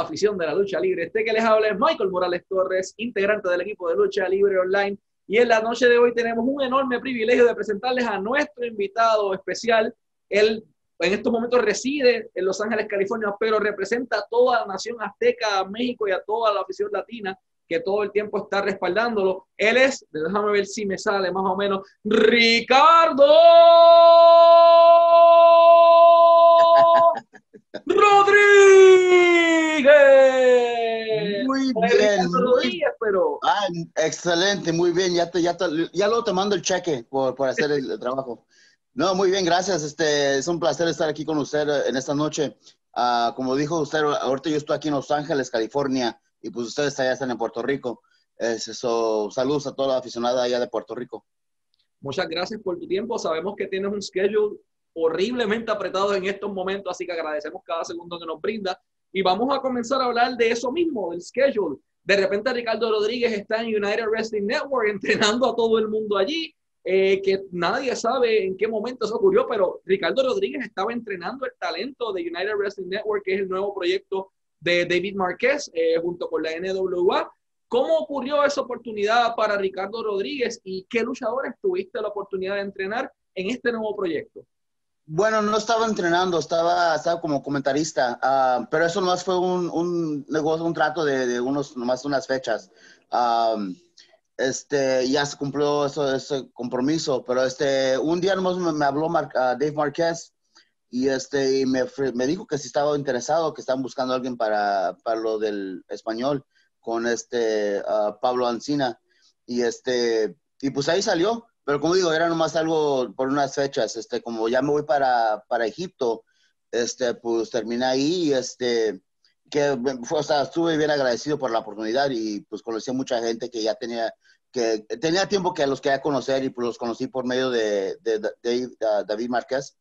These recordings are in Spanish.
la afición de la lucha libre. Este que les habla es Michael Morales Torres, integrante del equipo de lucha libre online. Y en la noche de hoy tenemos un enorme privilegio de presentarles a nuestro invitado especial. Él en estos momentos reside en Los Ángeles, California, pero representa a toda la nación azteca, a México y a toda la afición latina que todo el tiempo está respaldándolo. Él es, déjame ver si me sale más o menos, Ricardo Rodríguez. Muy bien. Rodríguez, pero... Ah, excelente, muy bien. Ya, te, ya, ya luego te mando el cheque por, por hacer el, trabajo. No, muy bien, gracias. Este, es un placer estar aquí con usted en esta noche. Uh, como dijo usted, ahorita yo estoy aquí en Los Ángeles, California, y pues ustedes allá están en Puerto Rico. Es eso, saludos a toda la aficionada allá de Puerto Rico. Muchas gracias por tu tiempo. Sabemos que tienes un schedule horriblemente apretado en estos momentos, así que agradecemos cada segundo que nos brinda. Y vamos a comenzar a hablar de eso mismo, del schedule. De repente Ricardo Rodríguez está en United Wrestling Network entrenando a todo el mundo allí, eh, que nadie sabe en qué momento eso ocurrió, pero Ricardo Rodríguez estaba entrenando el talento de United Wrestling Network, que es el nuevo proyecto de David Marquez eh, junto con la NWA. ¿Cómo ocurrió esa oportunidad para Ricardo Rodríguez y qué luchadores tuviste la oportunidad de entrenar en este nuevo proyecto? Bueno, no estaba entrenando, estaba, estaba como comentarista, uh, pero eso nomás fue un, un, negocio, un trato de, de unos, nomás unas fechas. Este, ya se cumplió eso, ese compromiso, pero este, un día nomás me, habló uh, Dave Marquez y este, me, me, dijo que si estaba interesado, que estaban buscando a alguien para, para lo del español con este uh, Pablo Ancina. Y este, y pues ahí salió. Pero como digo, era nomás algo por unas fechas, este, como ya me voy para, para Egipto, este, pues terminé ahí este, que fue, o sea, estuve bien agradecido por la oportunidad y pues conocí a mucha gente que ya tenía, que tenía tiempo que los quería conocer y pues los conocí por medio de, David Márquez.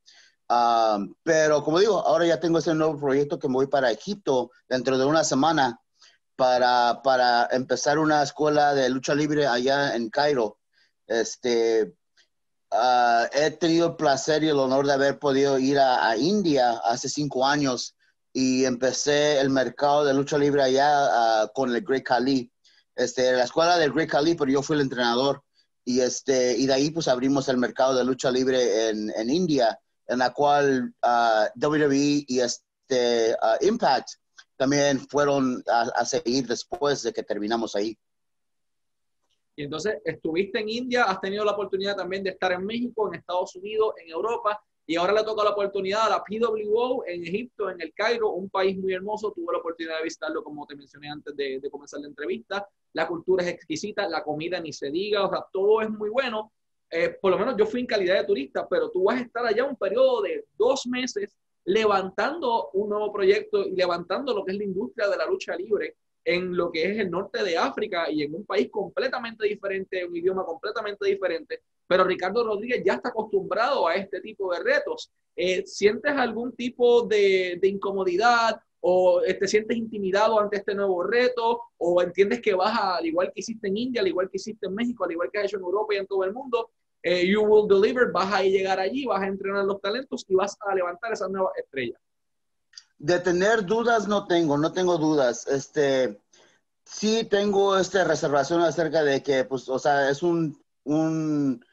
Um, pero como digo, ahora ya tengo ese nuevo proyecto que me voy para Egipto dentro de una semana para, para empezar una escuela de lucha libre allá en Cairo. Este, uh, he tenido el placer y el honor de haber podido ir a, India hace cinco años y empecé el mercado de lucha libre allá uh, con el Great Khali. Este, la escuela del Great Khali, pero yo fui el entrenador. Y, este, y de ahí pues abrimos el mercado de lucha libre en, en India, en la cual uh, WWE y este, Impact también fueron a seguir después de que terminamos ahí. Y entonces estuviste en India, has tenido la oportunidad también de estar en México, en Estados Unidos, en Europa, y ahora le toca la oportunidad a la PWO en Egipto, en el Cairo, un país muy hermoso. Tuve la oportunidad de visitarlo, como te mencioné antes de, comenzar la entrevista. La cultura es exquisita, la comida ni se diga, o sea, todo es muy bueno. Eh, por lo menos yo fui en calidad de turista, pero tú vas a estar allá un periodo de dos meses levantando un nuevo proyecto y levantando lo que es la industria de la lucha libre en lo que es el norte de África y en un país completamente diferente, un idioma completamente diferente. Pero Ricardo Rodríguez ya está acostumbrado a este tipo de retos. Eh, ¿Sientes algún tipo de, incomodidad o te sientes intimidado ante este nuevo reto o entiendes que vas al igual que hiciste en India, al igual que hiciste en México, al igual que has hecho en Europa y en todo el mundo, eh, you will deliver, vas a llegar allí, vas a entrenar los talentos y vas a levantar esas nuevas estrellas. De tener dudas no tengo, no tengo dudas. Este, sí tengo esta reservación acerca de que, pues, o sea, es un, un,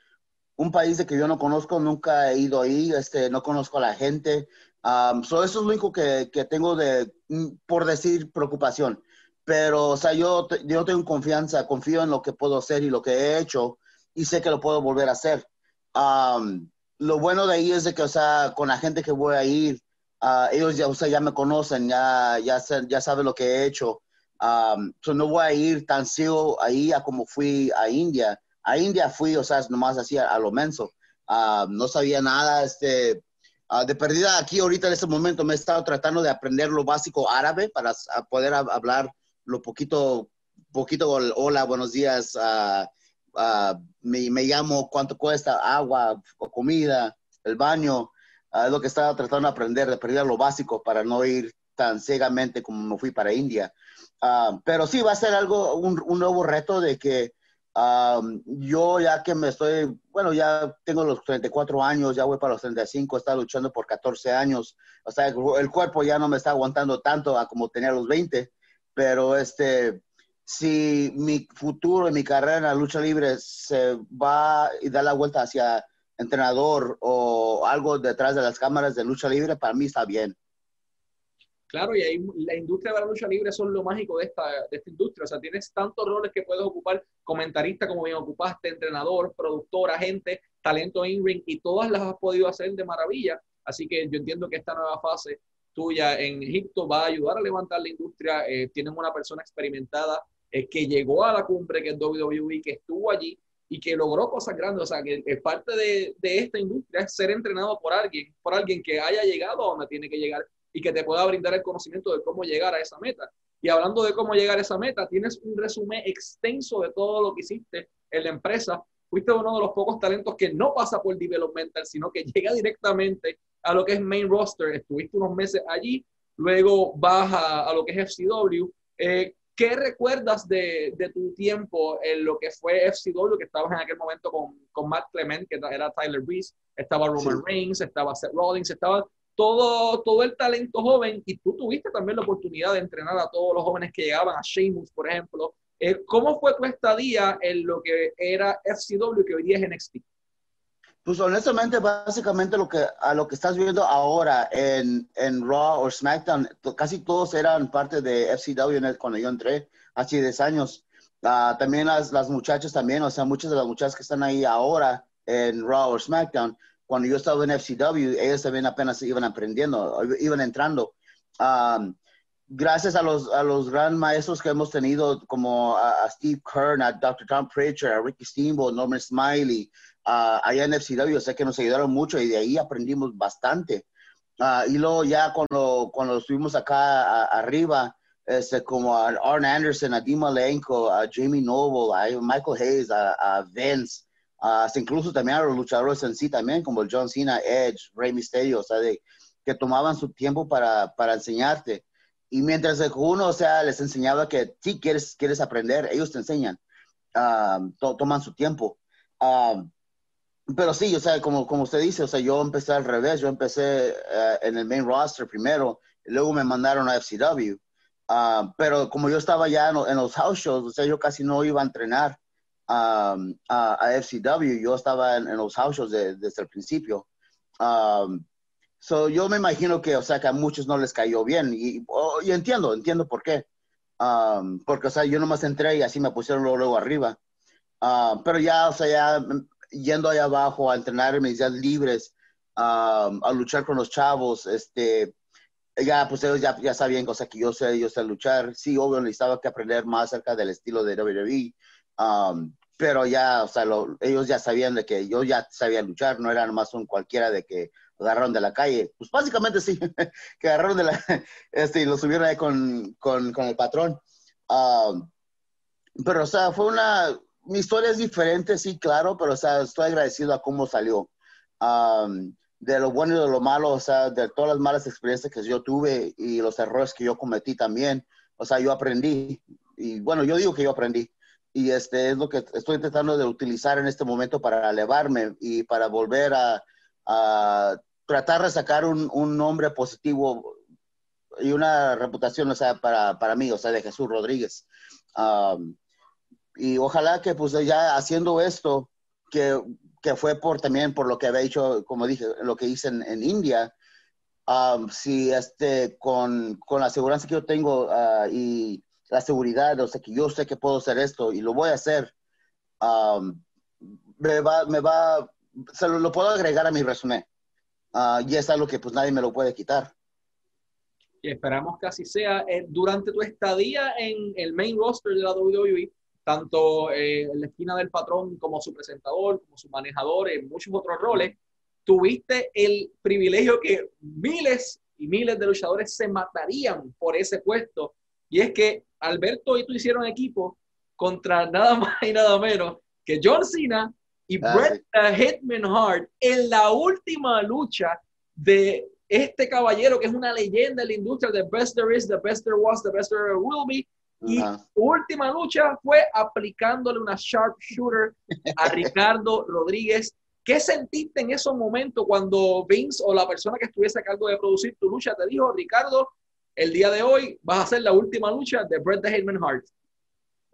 un país de que yo no conozco, nunca he ido ahí, este, no conozco a la gente. Um, eso es lo único que, que, tengo de, mm, por decir, preocupación. Pero, o sea, yo, yo tengo confianza, confío en lo que puedo hacer y lo que he hecho y sé que lo puedo volver a hacer. Um, lo bueno de ahí es de que, o sea, con la gente que voy a ir, Ah, ellos ya, ya me conocen, ya, ya, ya saben lo que he hecho. Um, no voy a ir tan ciego ahí a como fui a India. A India fui, o sea, nomás así a, lo menso. no sabía nada, este, ah, de perdida aquí ahorita en este momento me he estado tratando de aprender lo básico árabe para poder hablar lo poquito, poquito, hola, buenos días, me, me, llamo, cuánto cuesta, agua o comida, el baño, es lo que estaba tratando de aprender, de aprender lo básico para no ir tan ciegamente como me fui para India. Ah, pero sí va a ser algo, un, nuevo reto de que yo ya que me estoy, bueno, ya tengo los 34 años, ya voy para los 35, he estado luchando por 14 años, o sea, el, cuerpo ya no me está aguantando tanto a como tenía los 20, pero este, si mi futuro y mi carrera en la lucha libre se va y da la vuelta hacia entrenador o algo detrás de las cámaras de lucha libre, para mí está bien. Claro, y ahí la industria de la lucha libre son lo mágico de esta, de esta industria. O sea, tienes tantos roles que puedes ocupar, comentarista como bien ocupaste, entrenador, productor, agente, talento in-ring, y todas las has podido hacer de maravilla. Así que yo entiendo que esta nueva fase tuya en Egipto va a ayudar a levantar la industria. Eh, tienen una persona experimentada eh, que llegó a la cumbre, que es WWE, que estuvo allí y que logró cosas grandes. O sea, que es parte de, de esta industria es ser entrenado por alguien, por alguien que haya llegado a donde tiene que llegar y que te pueda brindar el conocimiento de cómo llegar a esa meta. Y hablando de cómo llegar a esa meta, tienes un resumen extenso de todo lo que hiciste en la empresa. Fuiste uno de los pocos talentos que no pasa por developmental, sino que llega directamente a lo que es main roster. Estuviste unos meses allí, luego vas a, lo que es FCW. Eh, ¿Qué recuerdas de, de, tu tiempo en lo que fue FCW, que estabas en aquel momento con, con Matt Clement, que era Tyler Breeze, estaba Roman Reigns, estaba Seth Rollins, estaba todo, todo el talento joven y tú tuviste también la oportunidad de entrenar a todos los jóvenes que llegaban, a Sheamus, por ejemplo. Eh, ¿Cómo fue tu estadía en lo que era FCW que hoy día es NXT? Pues honestamente, básicamente lo que, a lo que estás viendo ahora en, en Raw o SmackDown, casi todos eran parte de FCW cuando yo entré hace 10 años. Ah, también las, las muchachas también, o sea, muchas de las muchachas que están ahí ahora en Raw o SmackDown, cuando yo estaba en FCW, ellos también apenas iban aprendiendo, iban entrando. gracias a los, a los gran maestros que hemos tenido, como a, Steve Kern, a Dr. Tom Pritchard, a Ricky Steamboat, Norman Smiley, uh, allá en FCW, sé que nos ayudaron mucho y de ahí aprendimos bastante. Ah, y luego ya cuando, cuando estuvimos acá arriba, este, como a Arn Anderson, a Dima Malenko, a Jamie Noble, a Michael Hayes, a, a Vince, hasta incluso también a los luchadores en sí también, como el John Cena, Edge, Rey Mysterio, o sea, de, que tomaban su tiempo para, para enseñarte. Y mientras uno, o sea, les enseñaba que si quieres, quieres aprender, ellos te enseñan, toman su tiempo. Pero sí, o sea, como, como usted dice, o sea, yo empecé al revés, yo empecé eh, en el main roster primero, luego me mandaron a FCW. pero como yo estaba ya en, los house shows, o sea, yo casi no iba a entrenar a, FCW. Yo estaba en, los house shows desde el principio. so yo me imagino que, o sea, que a muchos no les cayó bien. Y, oh, entiendo, entiendo por qué. porque, o sea, yo nomás entré y así me pusieron luego, arriba. pero ya, o sea, ya yendo allá abajo a entrenar en días libres, a luchar con los chavos, este, ya, pues ellos ya, ya sabían, sea, que yo sé, yo sé luchar. Sí, obvio, necesitaba que aprender más acerca del estilo de WWE. Um, pero ya, o sea, ellos ya sabían de que yo ya sabía luchar, no era nomás un cualquiera de que agarraron de la calle. Pues básicamente sí, que agarraron de la, este, y lo subieron ahí con, con, con el patrón. Um, pero, o sea, fue una, mi historia es diferente, sí, claro, pero, o sea, estoy agradecido a cómo salió. Um, de lo bueno y de lo malo, o sea, de todas las malas experiencias que yo tuve y los errores que yo cometí también, o sea, yo aprendí. Y bueno, yo digo que yo aprendí y este es lo que estoy tratando de utilizar en este momento para elevarme y para volver a, tratar de sacar un, nombre positivo y una reputación, o sea, para, para mí, o sea, de Jesús Rodríguez. Y ojalá que pues ya haciendo esto, que, que, fue por también por lo que había hecho, como dije, lo que hice en, India, si este, con, con, la seguridad que yo tengo uh, y la seguridad, o sea, que yo sé que puedo hacer esto y lo voy a hacer, um, me va, me va, se lo, puedo agregar a mi resumen. Uh, y es algo que pues nadie me lo puede quitar. Y esperamos que así sea. Eh, durante tu estadía en el main roster de la WWE, tanto eh, en la esquina del patrón como su presentador, como su manejador, en muchos otros roles, tuviste el privilegio que miles y miles de luchadores se matarían por ese puesto. Y es que Alberto y tú hicieron equipo contra nada más y nada menos que John Cena y ah, Bret Hitman Hart en la última lucha de este caballero que es una leyenda en la industria, the best there is, the best there was, the best there will be, Y su última lucha fue aplicándole una sharpshooter a Ricardo Rodríguez. ¿Qué sentiste en esos momentos cuando Vince o la persona que estuviese a cargo de producir tu lucha te dijo, Ricardo, el día de hoy vas a hacer la última lucha de Bret the Hitman Hart?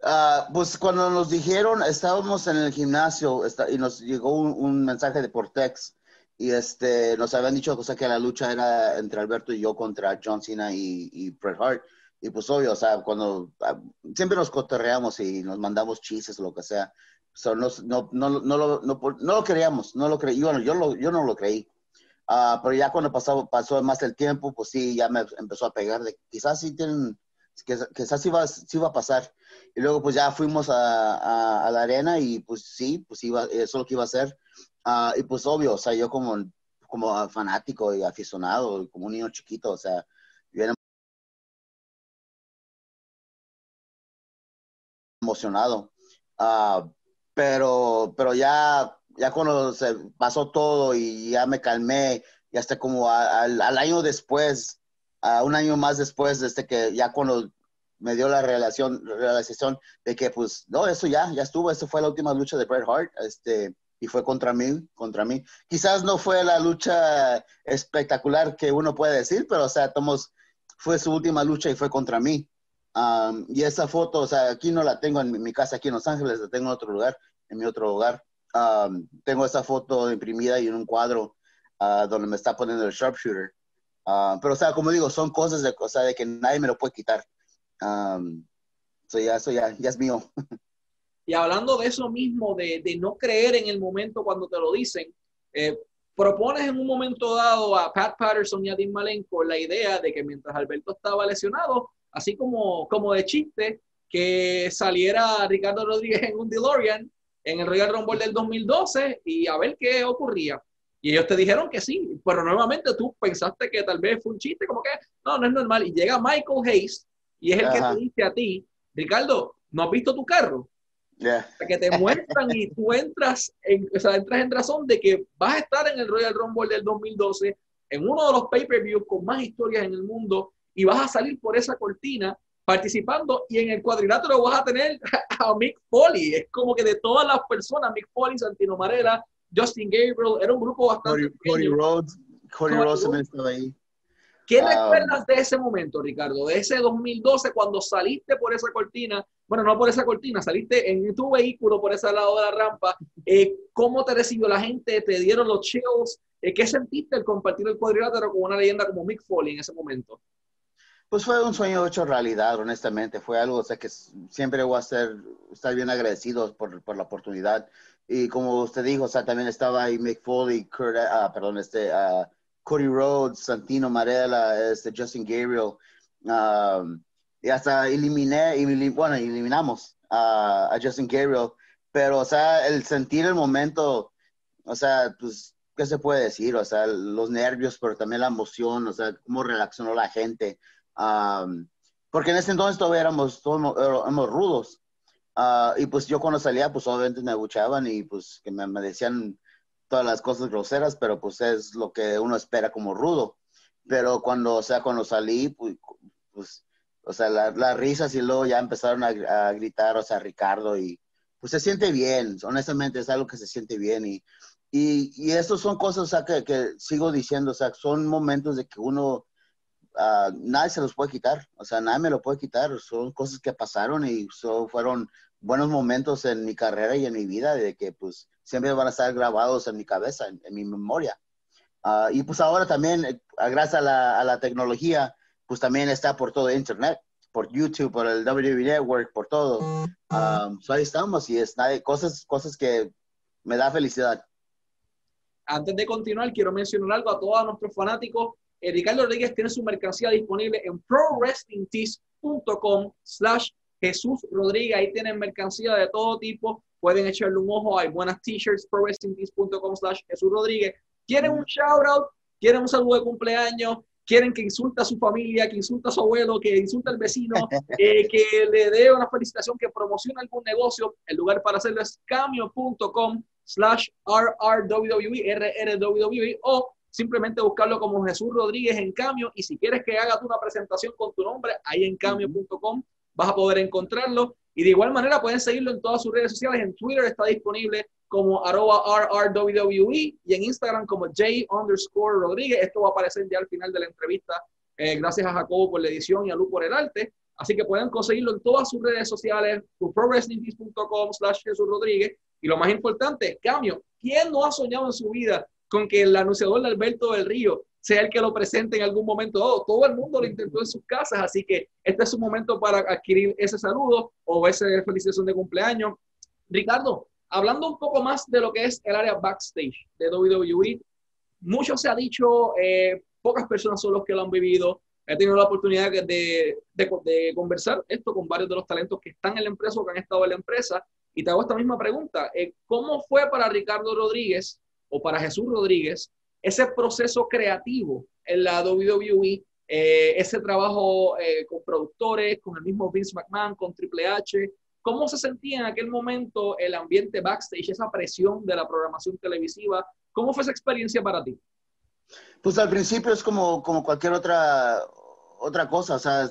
Uh, pues cuando nos dijeron, estábamos en el gimnasio y nos llegó un, mensaje de Portex y este, nos habían dicho o sea, que la lucha era entre Alberto y yo contra John Cena y, y Bret Hart. Y pues obvio, o sea, cuando ah, siempre nos cotorreamos y nos mandamos chistes o lo que sea. So, no, no, no, no, lo, no, no lo creíamos, no lo creí. Bueno, yo, lo, yo no lo creí. Uh, pero ya cuando pasó, pasó más el tiempo, pues sí, ya me empezó a pegar de quizás sí tienen, que, quizás sí va, sí va a pasar. Y luego pues ya fuimos a, a, a, la arena y pues sí, pues iba, eso es lo que iba a hacer. Uh, y pues obvio, o sea, yo como, como fanático y aficionado, como un niño chiquito, o sea, emocionado. Uh, pero, pero ya, ya cuando se pasó todo y ya me calmé, ya hasta como al, al año después, a un año más después, desde que ya cuando me dio la relación, realización de que pues, no, eso ya, ya estuvo, eso fue la última lucha de Bret Hart, este, y fue contra mí, contra mí. Quizás no fue la lucha espectacular que uno puede decir, pero o sea, tomos, fue su última lucha y fue contra mí y esa foto, o sea, aquí no la tengo en mi, casa aquí en Los Ángeles, la tengo en otro lugar, en mi otro hogar. tengo esa foto imprimida y en un cuadro uh, donde me está poniendo el sharpshooter. pero, o sea, como digo, son cosas de, o sea, de que nadie me lo puede quitar. so ya, eso ya, ya es mío. Y hablando de eso mismo, de, de, no creer en el momento cuando te lo dicen, eh, propones en un momento dado a Pat Patterson y a Dean Malenko la idea de que mientras Alberto estaba lesionado, así como, como de chiste, que saliera Ricardo Rodríguez en un DeLorean en el Royal Rumble del 2012 y a ver qué ocurría. Y ellos te dijeron que sí, pero nuevamente tú pensaste que tal vez fue un chiste, como que no, no es normal. Y llega Michael Hayes y es el que te dice a ti, Ricardo, ¿no has visto tu carro? Que te muestran y tú entras en, o sea, entras en razón de que vas a estar en el Royal Rumble del 2012, en uno de los pay-per-views con más historias en el mundo, y vas a salir por esa cortina participando y en el cuadrilátero vas a tener a Mick Foley. Es como que de todas las personas, Mick Foley, Santino Marella, Justin Gabriel, era un grupo bastante... Cody, Rhodes, Cody, Rhodes también estaba ahí. ¿Qué um, recuerdas de ese momento, Ricardo? De ese 2012 cuando saliste por esa cortina, bueno, no por esa cortina, saliste en tu vehículo por ese lado de la rampa. Eh, ¿Cómo te recibió la gente? ¿Te dieron los chills? Eh, ¿Qué sentiste el compartir el cuadrilátero con una leyenda como Mick Foley en ese momento? Pues fue un sueño hecho realidad, honestamente. Fue algo, o sea, que siempre voy a ser, estar bien agradecido por, por, la oportunidad. Y como usted dijo, o sea, también estaba ahí Mick Foley, Kurt, ah, perdón, este, uh, Cody Rhodes, Santino Marella, este, Justin Gabriel. Um, y hasta eliminé, bueno, eliminamos a Justin Gabriel. Pero, o sea, el sentir el momento, o sea, pues, ¿qué se puede decir? O sea, los nervios, pero también la emoción, o sea, cómo reaccionó la gente porque en ese entonces todavía éramos, todos, éramos rudos. Uh, y pues yo cuando salía, pues obviamente me abuchaban y pues que me, me, decían todas las cosas groseras, pero pues es lo que uno espera como rudo. Pero cuando, o sea, cuando salí, pues, pues o sea, las la risas y luego ya empezaron a, a, gritar, o sea, Ricardo y pues se siente bien, honestamente es algo que se siente bien y, y, y estos son cosas, o sea, que, que sigo diciendo, o sea, son momentos de que uno uh, nadie se los puede quitar, o sea, nadie me lo puede quitar, son cosas que pasaron y son, fueron buenos momentos en mi carrera y en mi vida, de que pues siempre van a estar grabados en mi cabeza, en, en mi memoria. Uh, y pues ahora también, eh, gracias a la, a la, tecnología, pues también está por todo Internet, por YouTube, por el WWE Network, por todo. Um, so ahí estamos y es cosas, cosas que me da felicidad. Antes de continuar, quiero mencionar algo a todos nuestros fanáticos eh, Ricardo Rodríguez tiene su mercancía disponible en prowrestlingtees.com slash Jesús Rodríguez. Ahí tienen mercancía de todo tipo. Pueden echarle un ojo. Hay buenas t-shirts. prowrestlingtees.com slash Jesús Rodríguez. ¿Quieren un shout out? ¿Quieren un saludo de cumpleaños? quieren que insulte a su familia, que insulte a su abuelo, que insulte al vecino, eh, que le dé una felicitación, que promocione algún negocio, el lugar para hacerlo es cameo.com slash rrwwe, rrwwe, o simplemente buscarlo como Jesús Rodríguez en Cambio y si quieres que hagas una presentación con tu nombre, ahí en cambio.com vas a poder encontrarlo. Y de igual manera pueden seguirlo en todas sus redes sociales. En Twitter está disponible como arroba RRWWE y en Instagram como J underscore Rodríguez. Esto va a aparecer ya al final de la entrevista. Eh, gracias a Jacobo por la edición y a Lu por el arte. Así que pueden conseguirlo en todas sus redes sociales, por prowrestlingpeace.com slash Jesús Rodríguez. Y lo más importante, cambio. ¿Quién no ha soñado en su vida con que el anunciador Alberto del Río sea el que lo presente en algún momento. Oh, todo el mundo lo intentó en sus casas, así que este es su momento para adquirir ese saludo o esa felicitación de cumpleaños. Ricardo, hablando un poco más de lo que es el área backstage de WWE, mucho se ha dicho, eh, pocas personas son los que lo han vivido. He tenido la oportunidad de, de, conversar esto con varios de los talentos que están en la empresa o que han estado en la empresa. Y te hago esta misma pregunta. Eh, ¿Cómo fue para Ricardo Rodríguez o para Jesús Rodríguez ese proceso creativo en la WWE, eh, ese trabajo eh, con productores, con el mismo Vince McMahon, con Triple H, ¿cómo se sentía en aquel momento el ambiente backstage, esa presión de la programación televisiva? ¿Cómo fue esa experiencia para ti? Pues al principio es como, como cualquier otra, otra cosa, o sea,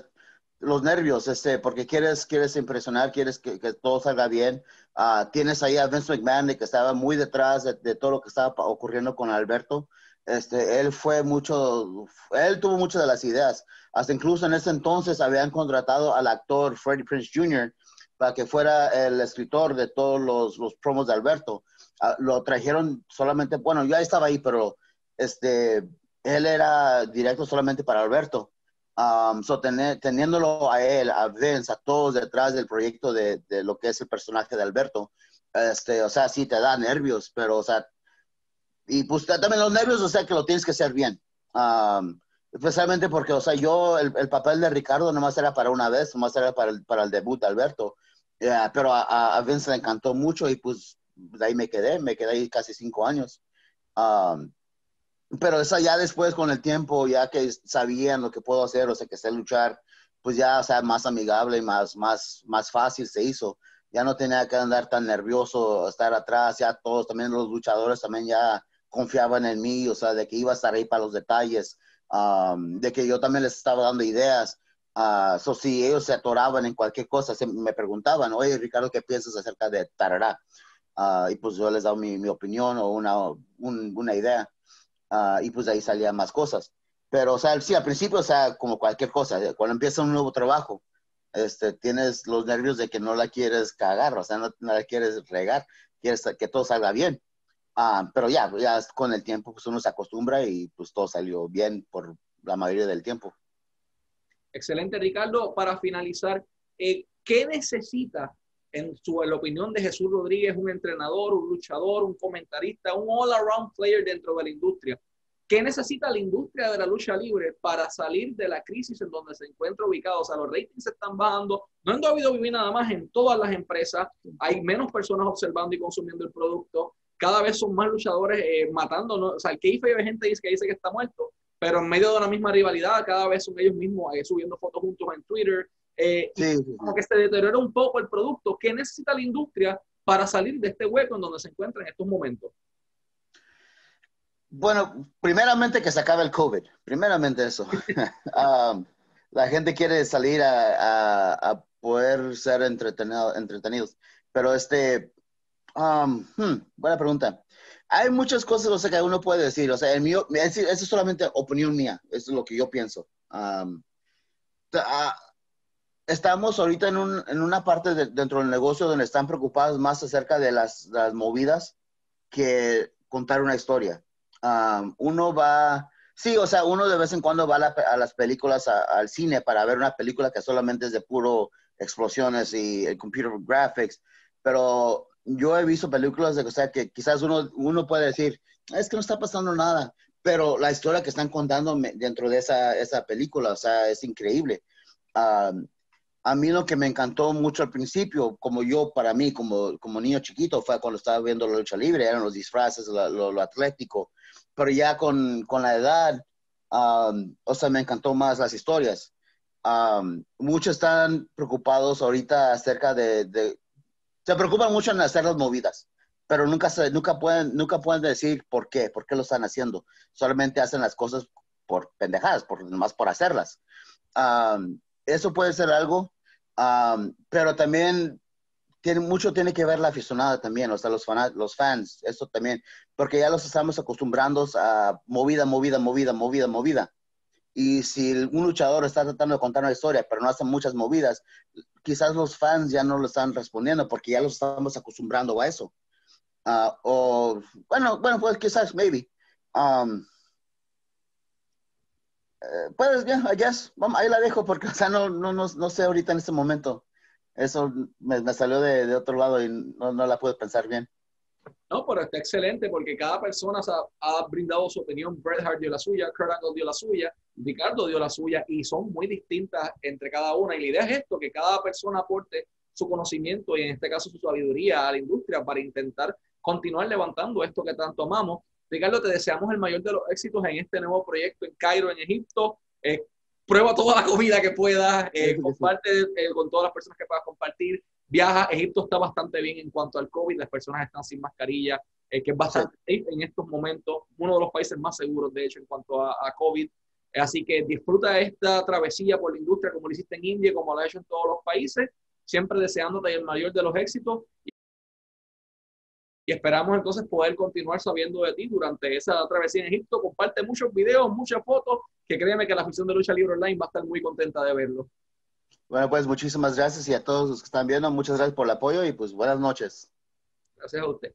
los nervios, este, porque quieres, quieres impresionar, quieres que, todo salga bien. Ah, tienes ahí a Vince McMahon que estaba muy detrás de, todo lo que estaba ocurriendo con Alberto este, él fue mucho, él tuvo muchas de las ideas. Hasta incluso en ese entonces habían contratado al actor Freddie Prince Jr. para que fuera el escritor de todos los, los promos de Alberto. Ah, lo trajeron solamente, bueno, yo estaba ahí, pero este, él era directo solamente para Alberto. Um, teniéndolo a él, a Vince, a todos detrás del proyecto de, de, lo que es el personaje de Alberto, este, o sea, sí te da nervios, pero, o sea, y pues también los nervios, o sea, que lo tienes que hacer bien. especialmente porque, o sea, yo, el, papel de Ricardo nomás era para una vez, nomás era para el, para el debut de Alberto. pero a, a, Vince le encantó mucho y pues de ahí me quedé, me quedé ahí casi cinco años. Pero eso ya después, con el tiempo, ya que sabían lo que puedo hacer, o sea, que sé luchar, pues ya, o sea, más amigable y más, más, más fácil se hizo. Ya no tenía que andar tan nervioso, estar atrás, ya todos, también los luchadores también ya confiaban en mí, o sea, de que iba a estar ahí para los detalles, de que yo también les estaba dando ideas. Uh, so, si ellos se atoraban en cualquier cosa, se me preguntaban, oye, Ricardo, ¿qué piensas acerca de Tarará? Uh, y pues yo les daba mi, mi opinión o una, una idea. Uh, y pues ahí salían más cosas. Pero, o sea, sí, al principio, o sea, como cualquier cosa, cuando empieza un nuevo trabajo, este, tienes los nervios de que no la quieres cagar, o sea, no, no la quieres regar, quieres que todo salga bien. Ah, pero ya, ya con el tiempo pues uno se acostumbra y pues todo salió bien por la mayoría del tiempo. Excelente, Ricardo. Para finalizar, eh, ¿qué necesita, en, su, la opinión de Jesús Rodríguez, un entrenador, un luchador, un comentarista, un all-around player dentro de la industria? ¿Qué necesita la industria de la lucha libre para salir de la crisis en donde se encuentra ubicado? O sea, los ratings se están bajando, no en WWE nada más, en todas las empresas hay menos personas observando y consumiendo el producto cada vez son más luchadores eh, matando, o sea, el que hay gente que dice que está muerto, pero en medio de una misma rivalidad, cada vez son ellos mismos eh, subiendo fotos juntos en Twitter, eh, como que se deteriora un poco el producto. ¿Qué necesita la industria para salir de este hueco en donde se encuentra en estos momentos? Bueno, primeramente que se acabe el COVID, primeramente eso. Um, la gente quiere salir a, poder ser entretenido, entretenidos, pero este, Um, hmm, buena pregunta. Hay muchas cosas o sea, que uno puede decir. O sea, mío, esa es solamente opinión mía. Eso es lo que yo pienso. Um, ah, estamos ahorita en, un, en una parte dentro del negocio donde están preocupados más acerca de las, las movidas que contar una historia. Um, uno va, sí, o sea, uno de vez en cuando va a, las películas, al cine para ver una película que solamente es de puro explosiones y el computer graphics, pero yo he visto películas de, o sea, que quizás uno, uno puede decir, es que no está pasando nada, pero la historia que están contando dentro de esa, esa película, o sea, es increíble. A mí lo que me encantó mucho al principio, como yo, para mí, como, como niño chiquito, fue cuando estaba viendo la lucha libre, eran los disfraces, lo, atlético, pero ya con, con la edad, o sea, me encantó más las historias. muchos están preocupados ahorita acerca de, se preocupan mucho en hacer las movidas, pero nunca, se, nunca, pueden, nunca pueden decir por qué, por qué lo están haciendo. Solamente hacen las cosas por pendejadas, por, nomás por hacerlas. eso puede ser algo. Um, pero también tiene, mucho tiene que ver la aficionada también, o sea, los, fan, los fans, eso también, porque ya los estamos acostumbrando a movida, movida, movida, movida, movida. Y si un luchador está tratando de contar una historia, pero no hace muchas movidas, quizás los fans ya no lo están respondiendo porque ya los estamos acostumbrando a eso. Uh, o, bueno, bueno, pues quizás, maybe. Um, eh, ya, vamos, ahí la dejo porque, o sea, no, no, no, no sé ahorita en este momento. Eso me, me salió de, de, otro lado y no, no la puedo pensar bien. No, pero está excelente porque cada persona ha, ha, brindado su opinión. Bret Hart dio la suya, Kurt Angle dio la suya, Ricardo dio la suya y son muy distintas entre cada una. Y la idea es esto, que cada persona aporte su conocimiento y en este caso su sabiduría a la industria para intentar continuar levantando esto que tanto amamos. Ricardo, te deseamos el mayor de los éxitos en este nuevo proyecto en Cairo, en Egipto. Eh, prueba toda la comida que puedas, eh, comparte eh, con todas las personas que puedas compartir. Viaja, Egipto está bastante bien en cuanto al COVID, las personas están sin mascarilla, que es bastante en estos momentos, uno de los países más seguros, de hecho, en cuanto a, a COVID. Así que disfruta esta travesía por la industria como lo hiciste en India, como lo ha hecho en todos los países, siempre deseándote el mayor de los éxitos y esperamos entonces poder continuar sabiendo de ti durante esa travesía en Egipto. Comparte muchos videos, muchas fotos, que créeme que la afición de Lucha Libre Online va a estar muy contenta de verlo. Bueno, pues muchísimas gracias y a todos los que están viendo, muchas gracias por el apoyo y pues buenas noches. Gracias a usted.